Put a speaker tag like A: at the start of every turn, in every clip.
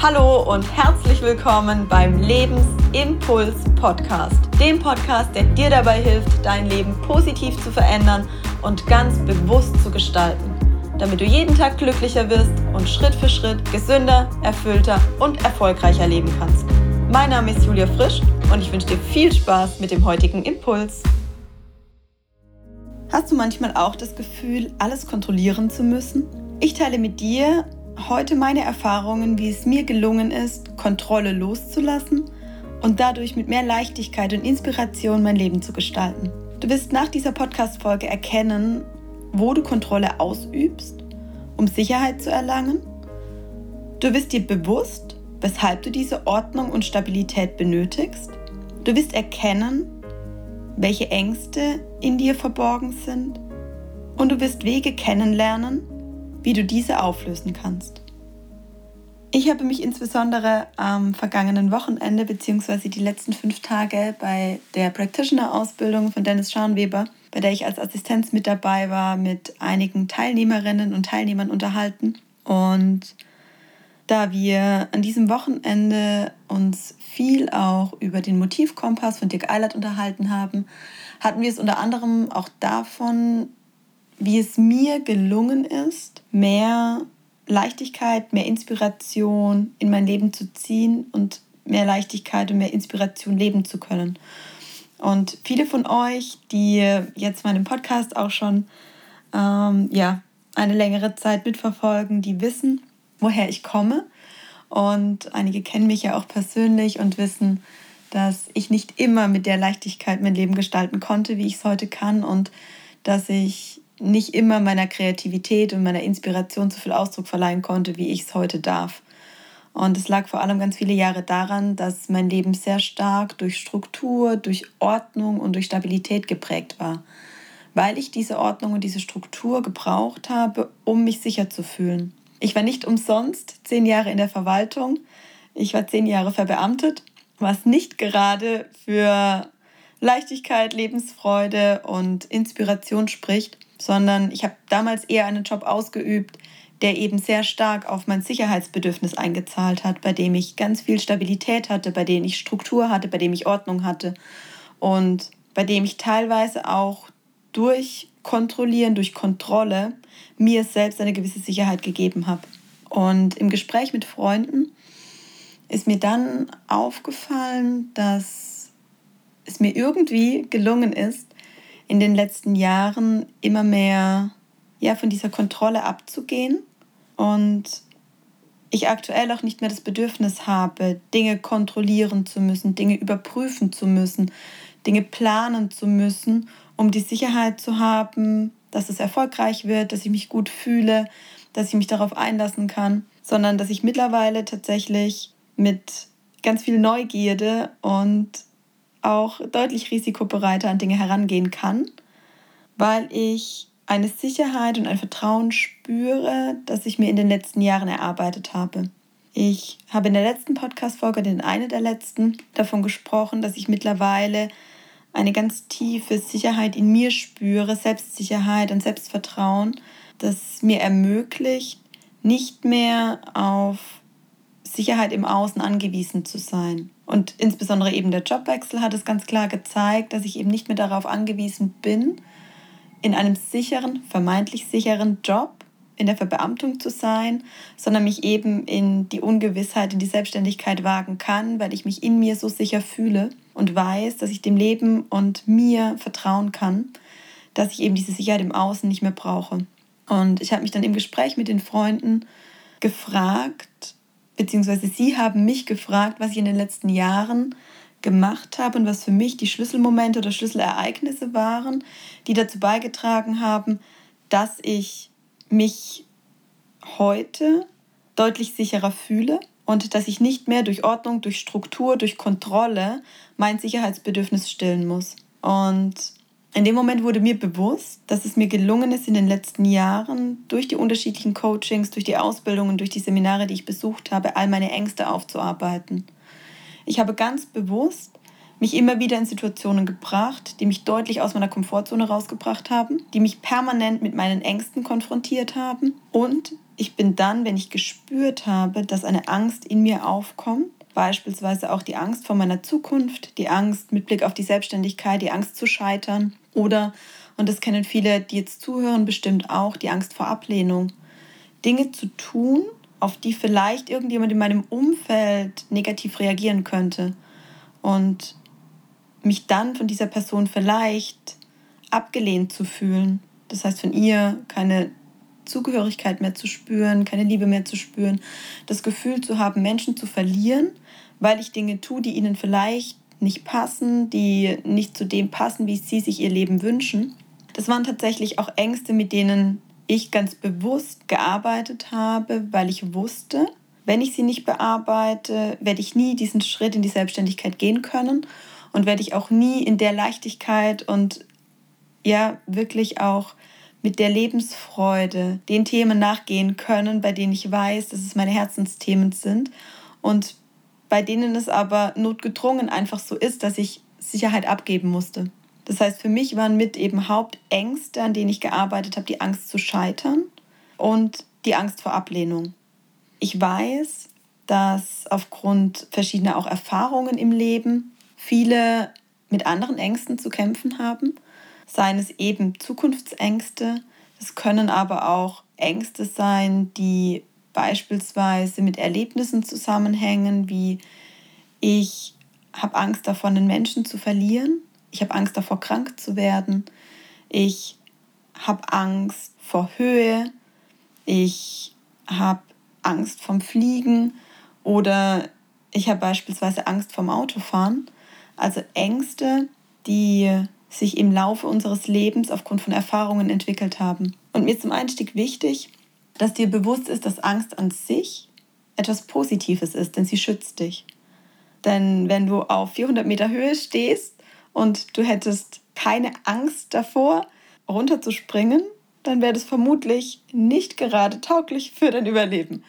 A: Hallo und herzlich willkommen beim Lebensimpuls Podcast, dem Podcast, der dir dabei hilft, dein Leben positiv zu verändern und ganz bewusst zu gestalten, damit du jeden Tag glücklicher wirst und Schritt für Schritt gesünder, erfüllter und erfolgreicher leben kannst. Mein Name ist Julia Frisch und ich wünsche dir viel Spaß mit dem heutigen Impuls. Hast du manchmal auch das Gefühl, alles kontrollieren zu müssen? Ich teile mit dir heute meine Erfahrungen, wie es mir gelungen ist, Kontrolle loszulassen und dadurch mit mehr Leichtigkeit und Inspiration mein Leben zu gestalten. Du wirst nach dieser Podcast-Folge erkennen, wo du Kontrolle ausübst, um Sicherheit zu erlangen. Du wirst dir bewusst, weshalb du diese Ordnung und Stabilität benötigst. Du wirst erkennen, welche Ängste in dir verborgen sind. Und du wirst Wege kennenlernen, wie du diese auflösen kannst. Ich habe mich insbesondere am vergangenen Wochenende bzw. die letzten fünf Tage bei der Practitioner-Ausbildung von Dennis Scharnweber, bei der ich als Assistenz mit dabei war, mit einigen Teilnehmerinnen und Teilnehmern unterhalten. Und da wir an diesem Wochenende uns viel auch über den Motivkompass von Dirk Eilert unterhalten haben, hatten wir es unter anderem auch davon, wie es mir gelungen ist, mehr Leichtigkeit, mehr Inspiration in mein Leben zu ziehen und mehr Leichtigkeit und mehr Inspiration leben zu können. Und viele von euch, die jetzt meinen Podcast auch schon ähm, ja, eine längere Zeit mitverfolgen, die wissen, woher ich komme. Und einige kennen mich ja auch persönlich und wissen, dass ich nicht immer mit der Leichtigkeit mein Leben gestalten konnte, wie ich es heute kann. Und dass ich nicht immer meiner Kreativität und meiner Inspiration so viel Ausdruck verleihen konnte, wie ich es heute darf. Und es lag vor allem ganz viele Jahre daran, dass mein Leben sehr stark durch Struktur, durch Ordnung und durch Stabilität geprägt war. Weil ich diese Ordnung und diese Struktur gebraucht habe, um mich sicher zu fühlen. Ich war nicht umsonst zehn Jahre in der Verwaltung. Ich war zehn Jahre verbeamtet, was nicht gerade für Leichtigkeit, Lebensfreude und Inspiration spricht sondern ich habe damals eher einen Job ausgeübt, der eben sehr stark auf mein Sicherheitsbedürfnis eingezahlt hat, bei dem ich ganz viel Stabilität hatte, bei dem ich Struktur hatte, bei dem ich Ordnung hatte und bei dem ich teilweise auch durch Kontrollieren, durch Kontrolle mir selbst eine gewisse Sicherheit gegeben habe. Und im Gespräch mit Freunden ist mir dann aufgefallen, dass es mir irgendwie gelungen ist, in den letzten Jahren immer mehr ja, von dieser Kontrolle abzugehen und ich aktuell auch nicht mehr das Bedürfnis habe, Dinge kontrollieren zu müssen, Dinge überprüfen zu müssen, Dinge planen zu müssen, um die Sicherheit zu haben, dass es erfolgreich wird, dass ich mich gut fühle, dass ich mich darauf einlassen kann, sondern dass ich mittlerweile tatsächlich mit ganz viel Neugierde und auch deutlich risikobereiter an Dinge herangehen kann, weil ich eine Sicherheit und ein Vertrauen spüre, das ich mir in den letzten Jahren erarbeitet habe. Ich habe in der letzten Podcast-Folge, in einer der letzten, davon gesprochen, dass ich mittlerweile eine ganz tiefe Sicherheit in mir spüre, Selbstsicherheit und Selbstvertrauen, das mir ermöglicht, nicht mehr auf Sicherheit im Außen angewiesen zu sein. Und insbesondere eben der Jobwechsel hat es ganz klar gezeigt, dass ich eben nicht mehr darauf angewiesen bin, in einem sicheren, vermeintlich sicheren Job in der Verbeamtung zu sein, sondern mich eben in die Ungewissheit, in die Selbstständigkeit wagen kann, weil ich mich in mir so sicher fühle und weiß, dass ich dem Leben und mir vertrauen kann, dass ich eben diese Sicherheit im Außen nicht mehr brauche. Und ich habe mich dann im Gespräch mit den Freunden gefragt, beziehungsweise Sie haben mich gefragt, was ich in den letzten Jahren gemacht habe und was für mich die Schlüsselmomente oder Schlüsselereignisse waren, die dazu beigetragen haben, dass ich mich heute deutlich sicherer fühle und dass ich nicht mehr durch Ordnung, durch Struktur, durch Kontrolle mein Sicherheitsbedürfnis stillen muss. Und in dem Moment wurde mir bewusst, dass es mir gelungen ist, in den letzten Jahren durch die unterschiedlichen Coachings, durch die Ausbildungen, durch die Seminare, die ich besucht habe, all meine Ängste aufzuarbeiten. Ich habe ganz bewusst mich immer wieder in Situationen gebracht, die mich deutlich aus meiner Komfortzone rausgebracht haben, die mich permanent mit meinen Ängsten konfrontiert haben und ich bin dann, wenn ich gespürt habe, dass eine Angst in mir aufkommt, beispielsweise auch die Angst vor meiner Zukunft, die Angst mit Blick auf die Selbstständigkeit, die Angst zu scheitern oder, und das kennen viele, die jetzt zuhören, bestimmt auch, die Angst vor Ablehnung. Dinge zu tun, auf die vielleicht irgendjemand in meinem Umfeld negativ reagieren könnte und mich dann von dieser Person vielleicht abgelehnt zu fühlen. Das heißt, von ihr keine Zugehörigkeit mehr zu spüren, keine Liebe mehr zu spüren, das Gefühl zu haben, Menschen zu verlieren, weil ich Dinge tue, die ihnen vielleicht nicht passen, die nicht zu dem passen, wie sie sich ihr Leben wünschen. Das waren tatsächlich auch Ängste, mit denen ich ganz bewusst gearbeitet habe, weil ich wusste, wenn ich sie nicht bearbeite, werde ich nie diesen Schritt in die Selbstständigkeit gehen können und werde ich auch nie in der Leichtigkeit und ja wirklich auch mit der Lebensfreude den Themen nachgehen können, bei denen ich weiß, dass es meine Herzensthemen sind und bei denen es aber notgedrungen einfach so ist, dass ich Sicherheit abgeben musste. Das heißt, für mich waren mit eben Hauptängste, an denen ich gearbeitet habe, die Angst zu scheitern und die Angst vor Ablehnung. Ich weiß, dass aufgrund verschiedener auch Erfahrungen im Leben viele mit anderen Ängsten zu kämpfen haben seien es eben Zukunftsängste, es können aber auch Ängste sein, die beispielsweise mit Erlebnissen zusammenhängen, wie ich habe Angst davor, einen Menschen zu verlieren, ich habe Angst davor, krank zu werden, ich habe Angst vor Höhe, ich habe Angst vom Fliegen. Oder ich habe beispielsweise Angst vom Autofahren. Also Ängste, die sich im Laufe unseres Lebens aufgrund von Erfahrungen entwickelt haben. Und mir ist zum Einstieg wichtig, dass dir bewusst ist, dass Angst an sich etwas Positives ist, denn sie schützt dich. Denn wenn du auf 400 Meter Höhe stehst und du hättest keine Angst davor, runterzuspringen, dann wäre das vermutlich nicht gerade tauglich für dein Überleben.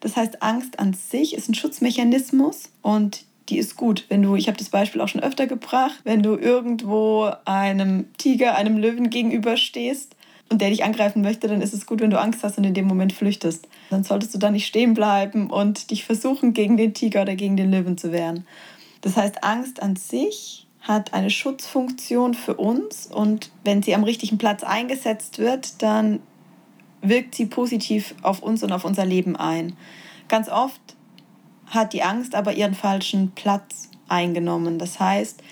A: Das heißt, Angst an sich ist ein Schutzmechanismus und die ist gut. Wenn du, ich habe das Beispiel auch schon öfter gebracht, wenn du irgendwo einem Tiger, einem Löwen gegenüberstehst und der dich angreifen möchte, dann ist es gut, wenn du Angst hast und in dem Moment flüchtest. Dann solltest du da nicht stehen bleiben und dich versuchen, gegen den Tiger oder gegen den Löwen zu wehren. Das heißt, Angst an sich hat eine Schutzfunktion für uns und wenn sie am richtigen Platz eingesetzt wird, dann wirkt sie positiv auf uns und auf unser Leben ein. Ganz oft hat die Angst aber ihren falschen Platz eingenommen. Das heißt,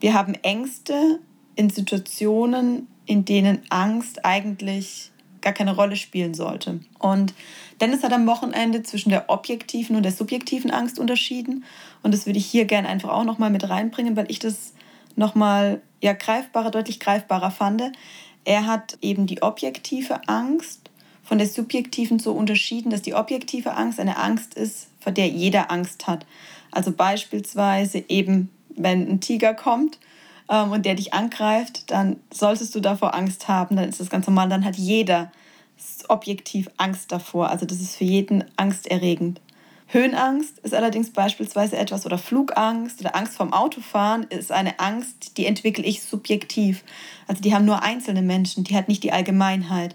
A: wir haben Ängste in Situationen, in denen Angst eigentlich gar keine Rolle spielen sollte. Und Dennis hat am Wochenende zwischen der objektiven und der subjektiven Angst unterschieden. Und das würde ich hier gerne einfach auch nochmal mit reinbringen, weil ich das nochmal ja, greifbarer, deutlich greifbarer fand. Er hat eben die objektive Angst von der subjektiven so unterschieden, dass die objektive Angst eine Angst ist, vor der jeder Angst hat. Also beispielsweise eben, wenn ein Tiger kommt ähm, und der dich angreift, dann solltest du davor Angst haben, dann ist das ganz normal, dann hat jeder objektiv Angst davor. Also das ist für jeden angsterregend. Höhenangst ist allerdings beispielsweise etwas oder Flugangst oder Angst vorm Autofahren ist eine Angst, die entwickle ich subjektiv. Also die haben nur einzelne Menschen, die hat nicht die Allgemeinheit.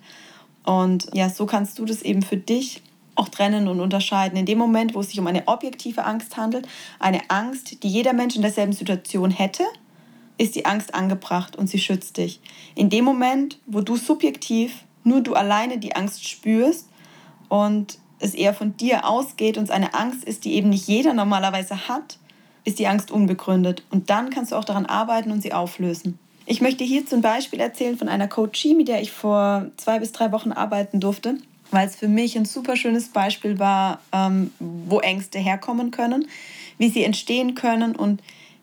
A: Und ja, so kannst du das eben für dich auch trennen und unterscheiden. In dem Moment, wo es sich um eine objektive Angst handelt, eine Angst, die jeder Mensch in derselben Situation hätte, ist die Angst angebracht und sie schützt dich. In dem Moment, wo du subjektiv nur du alleine die Angst spürst und es eher von dir ausgeht und es eine Angst ist, die eben nicht jeder normalerweise hat, ist die Angst unbegründet. Und dann kannst du auch daran arbeiten und sie auflösen. Ich möchte hier zum Beispiel erzählen von einer Coachie, mit der ich vor zwei bis drei Wochen arbeiten durfte, weil es für mich ein super schönes Beispiel war, ähm, wo Ängste herkommen können, wie sie entstehen können und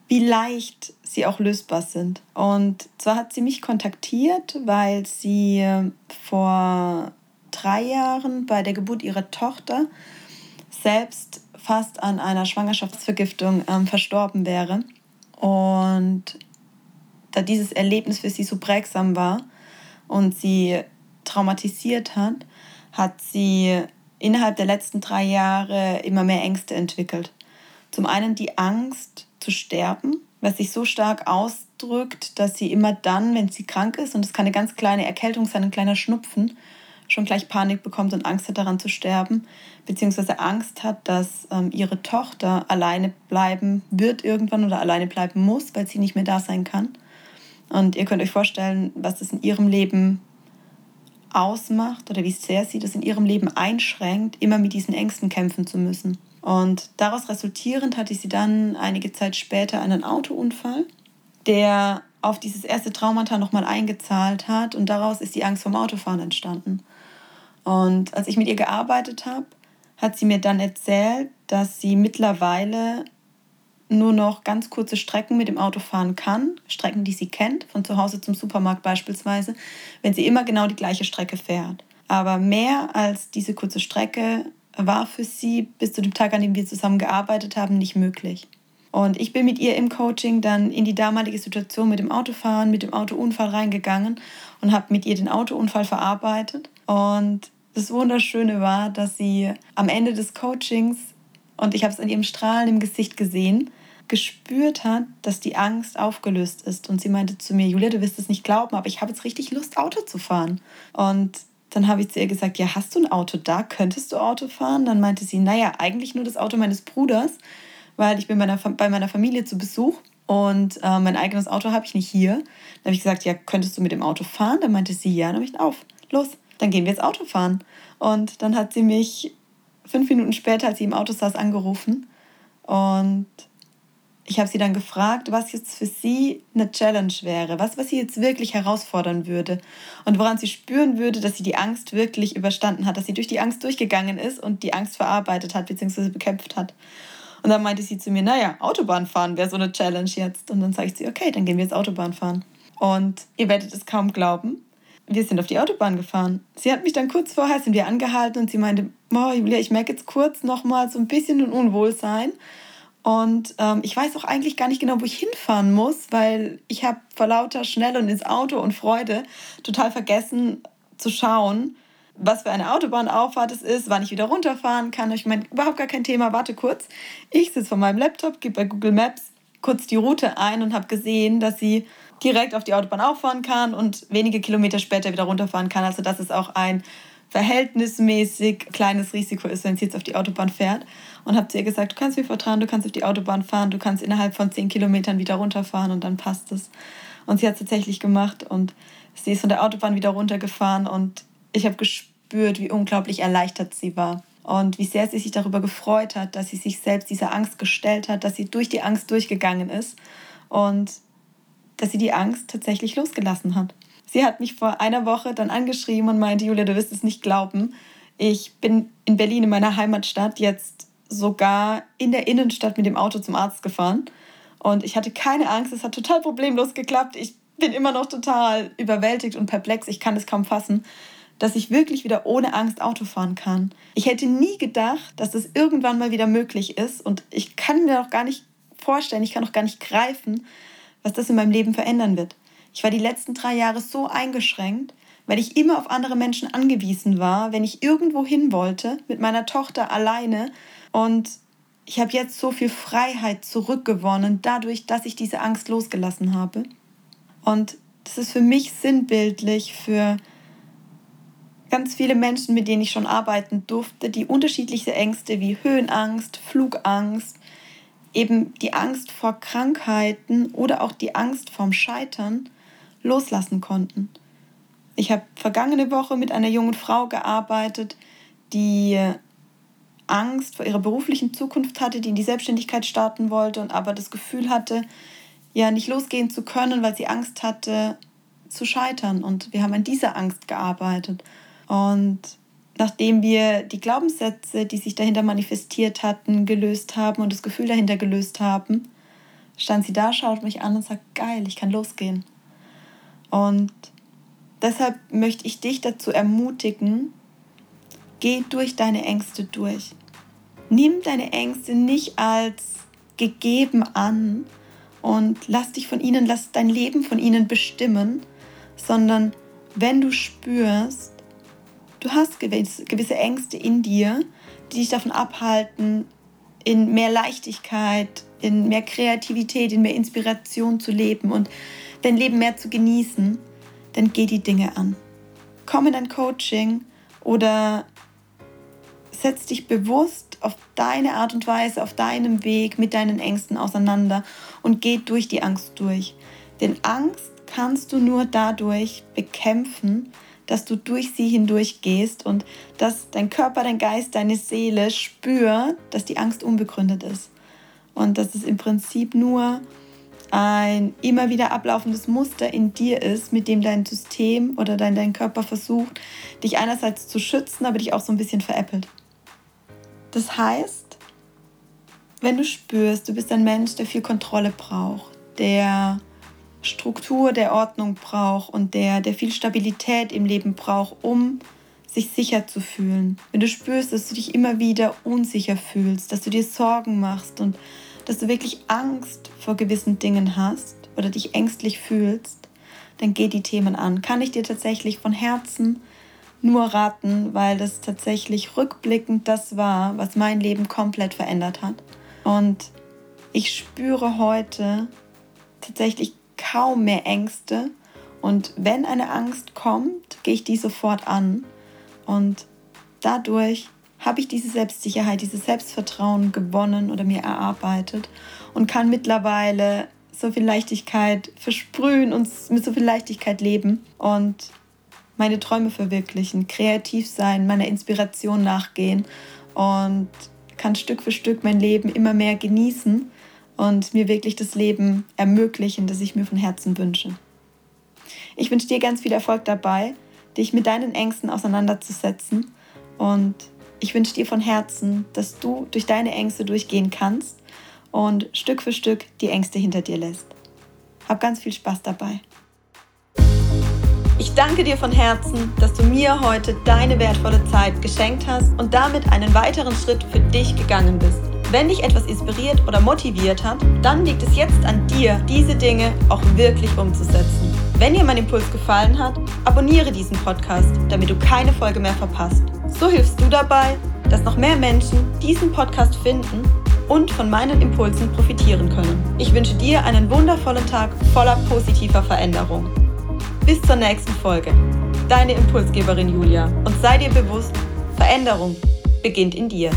A: wie leicht sie auch lösbar sind. Und zwar hat sie mich kontaktiert, weil sie äh, vor drei Jahren bei der Geburt ihrer Tochter selbst fast an einer Schwangerschaftsvergiftung ähm, verstorben wäre. Und da dieses Erlebnis für sie so prägsam war und sie traumatisiert hat, hat sie innerhalb der letzten drei Jahre immer mehr Ängste entwickelt. Zum einen die Angst zu sterben, was sich so stark ausdrückt, dass sie immer dann, wenn sie krank ist, und es kann eine ganz kleine Erkältung sein, ein kleiner Schnupfen, schon gleich Panik bekommt und Angst hat, daran zu sterben, beziehungsweise Angst hat, dass ähm, ihre Tochter alleine bleiben wird irgendwann oder alleine bleiben muss, weil sie nicht mehr da sein kann. Und ihr könnt euch vorstellen, was das in ihrem Leben ausmacht oder wie sehr sie das in ihrem Leben einschränkt, immer mit diesen Ängsten kämpfen zu müssen. Und daraus resultierend hatte sie dann einige Zeit später einen Autounfall, der auf dieses erste Traumata nochmal eingezahlt hat und daraus ist die Angst vom Autofahren entstanden. Und als ich mit ihr gearbeitet habe, hat sie mir dann erzählt, dass sie mittlerweile nur noch ganz kurze Strecken mit dem Auto fahren kann, Strecken, die sie kennt, von zu Hause zum Supermarkt beispielsweise, wenn sie immer genau die gleiche Strecke fährt. Aber mehr als diese kurze Strecke war für sie bis zu dem Tag, an dem wir zusammen gearbeitet haben, nicht möglich. Und ich bin mit ihr im Coaching dann in die damalige Situation mit dem Autofahren, mit dem Autounfall reingegangen und habe mit ihr den Autounfall verarbeitet. Und das Wunderschöne war, dass sie am Ende des Coachings, und ich habe es an ihrem Strahlen im Gesicht gesehen, gespürt hat, dass die Angst aufgelöst ist. Und sie meinte zu mir, Julia, du wirst es nicht glauben, aber ich habe jetzt richtig Lust, Auto zu fahren. Und dann habe ich zu ihr gesagt, ja, hast du ein Auto da? Könntest du Auto fahren? Dann meinte sie, naja, eigentlich nur das Auto meines Bruders, weil ich bin bei meiner, bei meiner Familie zu Besuch und äh, mein eigenes Auto habe ich nicht hier. Dann habe ich gesagt, ja, könntest du mit dem Auto fahren? Dann meinte sie, ja. Dann habe ich auf, los, dann gehen wir jetzt Auto fahren. Und dann hat sie mich fünf Minuten später, als sie im Auto saß, angerufen und ich habe sie dann gefragt, was jetzt für sie eine Challenge wäre, was, was sie jetzt wirklich herausfordern würde und woran sie spüren würde, dass sie die Angst wirklich überstanden hat, dass sie durch die Angst durchgegangen ist und die Angst verarbeitet hat bzw. bekämpft hat. Und dann meinte sie zu mir, naja, Autobahn fahren wäre so eine Challenge jetzt. Und dann sage ich sie, okay, dann gehen wir jetzt Autobahn fahren. Und ihr werdet es kaum glauben, wir sind auf die Autobahn gefahren. Sie hat mich dann kurz vorher, sind wir angehalten und sie meinte, oh, Julia, ich merke jetzt kurz nochmal so ein bisschen ein Unwohlsein. Und ähm, ich weiß auch eigentlich gar nicht genau, wo ich hinfahren muss, weil ich habe vor lauter Schnell und ins Auto und Freude total vergessen zu schauen, was für eine Autobahnauffahrt es ist, wann ich wieder runterfahren kann. Ich meine, überhaupt gar kein Thema, warte kurz. Ich sitze vor meinem Laptop, gebe bei Google Maps kurz die Route ein und habe gesehen, dass sie direkt auf die Autobahn auffahren kann und wenige Kilometer später wieder runterfahren kann. Also das ist auch ein verhältnismäßig kleines Risiko ist, wenn sie jetzt auf die Autobahn fährt. Und habe zu ihr gesagt, du kannst mir vertrauen, du kannst auf die Autobahn fahren, du kannst innerhalb von zehn Kilometern wieder runterfahren und dann passt es. Und sie hat es tatsächlich gemacht und sie ist von der Autobahn wieder runtergefahren und ich habe gespürt, wie unglaublich erleichtert sie war und wie sehr sie sich darüber gefreut hat, dass sie sich selbst dieser Angst gestellt hat, dass sie durch die Angst durchgegangen ist und dass sie die Angst tatsächlich losgelassen hat. Sie hat mich vor einer Woche dann angeschrieben und meinte, Julia, du wirst es nicht glauben. Ich bin in Berlin, in meiner Heimatstadt, jetzt sogar in der Innenstadt mit dem Auto zum Arzt gefahren. Und ich hatte keine Angst, es hat total problemlos geklappt. Ich bin immer noch total überwältigt und perplex. Ich kann es kaum fassen, dass ich wirklich wieder ohne Angst Auto fahren kann. Ich hätte nie gedacht, dass das irgendwann mal wieder möglich ist. Und ich kann mir noch gar nicht vorstellen, ich kann noch gar nicht greifen, was das in meinem Leben verändern wird. Ich war die letzten drei Jahre so eingeschränkt, weil ich immer auf andere Menschen angewiesen war, wenn ich irgendwo hin wollte, mit meiner Tochter alleine. Und ich habe jetzt so viel Freiheit zurückgewonnen, dadurch, dass ich diese Angst losgelassen habe. Und das ist für mich sinnbildlich für ganz viele Menschen, mit denen ich schon arbeiten durfte, die unterschiedliche Ängste wie Höhenangst, Flugangst, eben die Angst vor Krankheiten oder auch die Angst vorm Scheitern loslassen konnten. Ich habe vergangene Woche mit einer jungen Frau gearbeitet, die Angst vor ihrer beruflichen Zukunft hatte, die in die Selbstständigkeit starten wollte und aber das Gefühl hatte, ja nicht losgehen zu können, weil sie Angst hatte zu scheitern. Und wir haben an dieser Angst gearbeitet. Und nachdem wir die Glaubenssätze, die sich dahinter manifestiert hatten, gelöst haben und das Gefühl dahinter gelöst haben, stand sie da, schaut mich an und sagt, geil, ich kann losgehen. Und deshalb möchte ich dich dazu ermutigen, geh durch deine Ängste durch. Nimm deine Ängste nicht als gegeben an und lass dich von ihnen, lass dein Leben von ihnen bestimmen, sondern wenn du spürst, du hast gewisse Ängste in dir, die dich davon abhalten, in mehr Leichtigkeit, in mehr Kreativität, in mehr Inspiration zu leben und dein Leben mehr zu genießen, dann geh die Dinge an. Komm in dein Coaching Oder setz dich bewusst auf deine Art und Weise, auf deinem Weg mit deinen Ängsten auseinander und geh durch die Angst durch. Denn Angst kannst du nur dadurch bekämpfen, dass du durch sie hindurch gehst und dass dein Körper, dein Geist, deine Seele spürt, dass die Angst unbegründet ist. Und dass es im Prinzip nur ein immer wieder ablaufendes Muster in dir ist, mit dem dein System oder dein, dein Körper versucht, dich einerseits zu schützen, aber dich auch so ein bisschen veräppelt. Das heißt, wenn du spürst, du bist ein Mensch, der viel Kontrolle braucht, der Struktur, der Ordnung braucht und der, der viel Stabilität im Leben braucht, um sich sicher zu fühlen. Wenn du spürst, dass du dich immer wieder unsicher fühlst, dass du dir Sorgen machst und dass du wirklich Angst vor gewissen Dingen hast oder dich ängstlich fühlst, dann geh die Themen an. Kann ich dir tatsächlich von Herzen nur raten, weil das tatsächlich rückblickend das war, was mein Leben komplett verändert hat. Und ich spüre heute tatsächlich kaum mehr Ängste. Und wenn eine Angst kommt, gehe ich die sofort an. Und dadurch habe ich diese Selbstsicherheit, dieses Selbstvertrauen gewonnen oder mir erarbeitet und kann mittlerweile so viel Leichtigkeit versprühen und mit so viel Leichtigkeit leben und meine Träume verwirklichen, kreativ sein, meiner Inspiration nachgehen und kann Stück für Stück mein Leben immer mehr genießen und mir wirklich das Leben ermöglichen, das ich mir von Herzen wünsche. Ich wünsche dir ganz viel Erfolg dabei, dich mit deinen Ängsten auseinanderzusetzen und ich wünsche dir von Herzen, dass du durch deine Ängste durchgehen kannst und Stück für Stück die Ängste hinter dir lässt. Hab ganz viel Spaß dabei. Ich danke dir von Herzen, dass du mir heute deine wertvolle Zeit geschenkt hast und damit einen weiteren Schritt für dich gegangen bist. Wenn dich etwas inspiriert oder motiviert hat, dann liegt es jetzt an dir, diese Dinge auch wirklich umzusetzen. Wenn dir mein Impuls gefallen hat, abonniere diesen Podcast, damit du keine Folge mehr verpasst. So hilfst du dabei, dass noch mehr Menschen diesen Podcast finden und von meinen Impulsen profitieren können. Ich wünsche dir einen wundervollen Tag voller positiver Veränderung. Bis zur nächsten Folge. Deine Impulsgeberin Julia. Und sei dir bewusst, Veränderung beginnt in dir.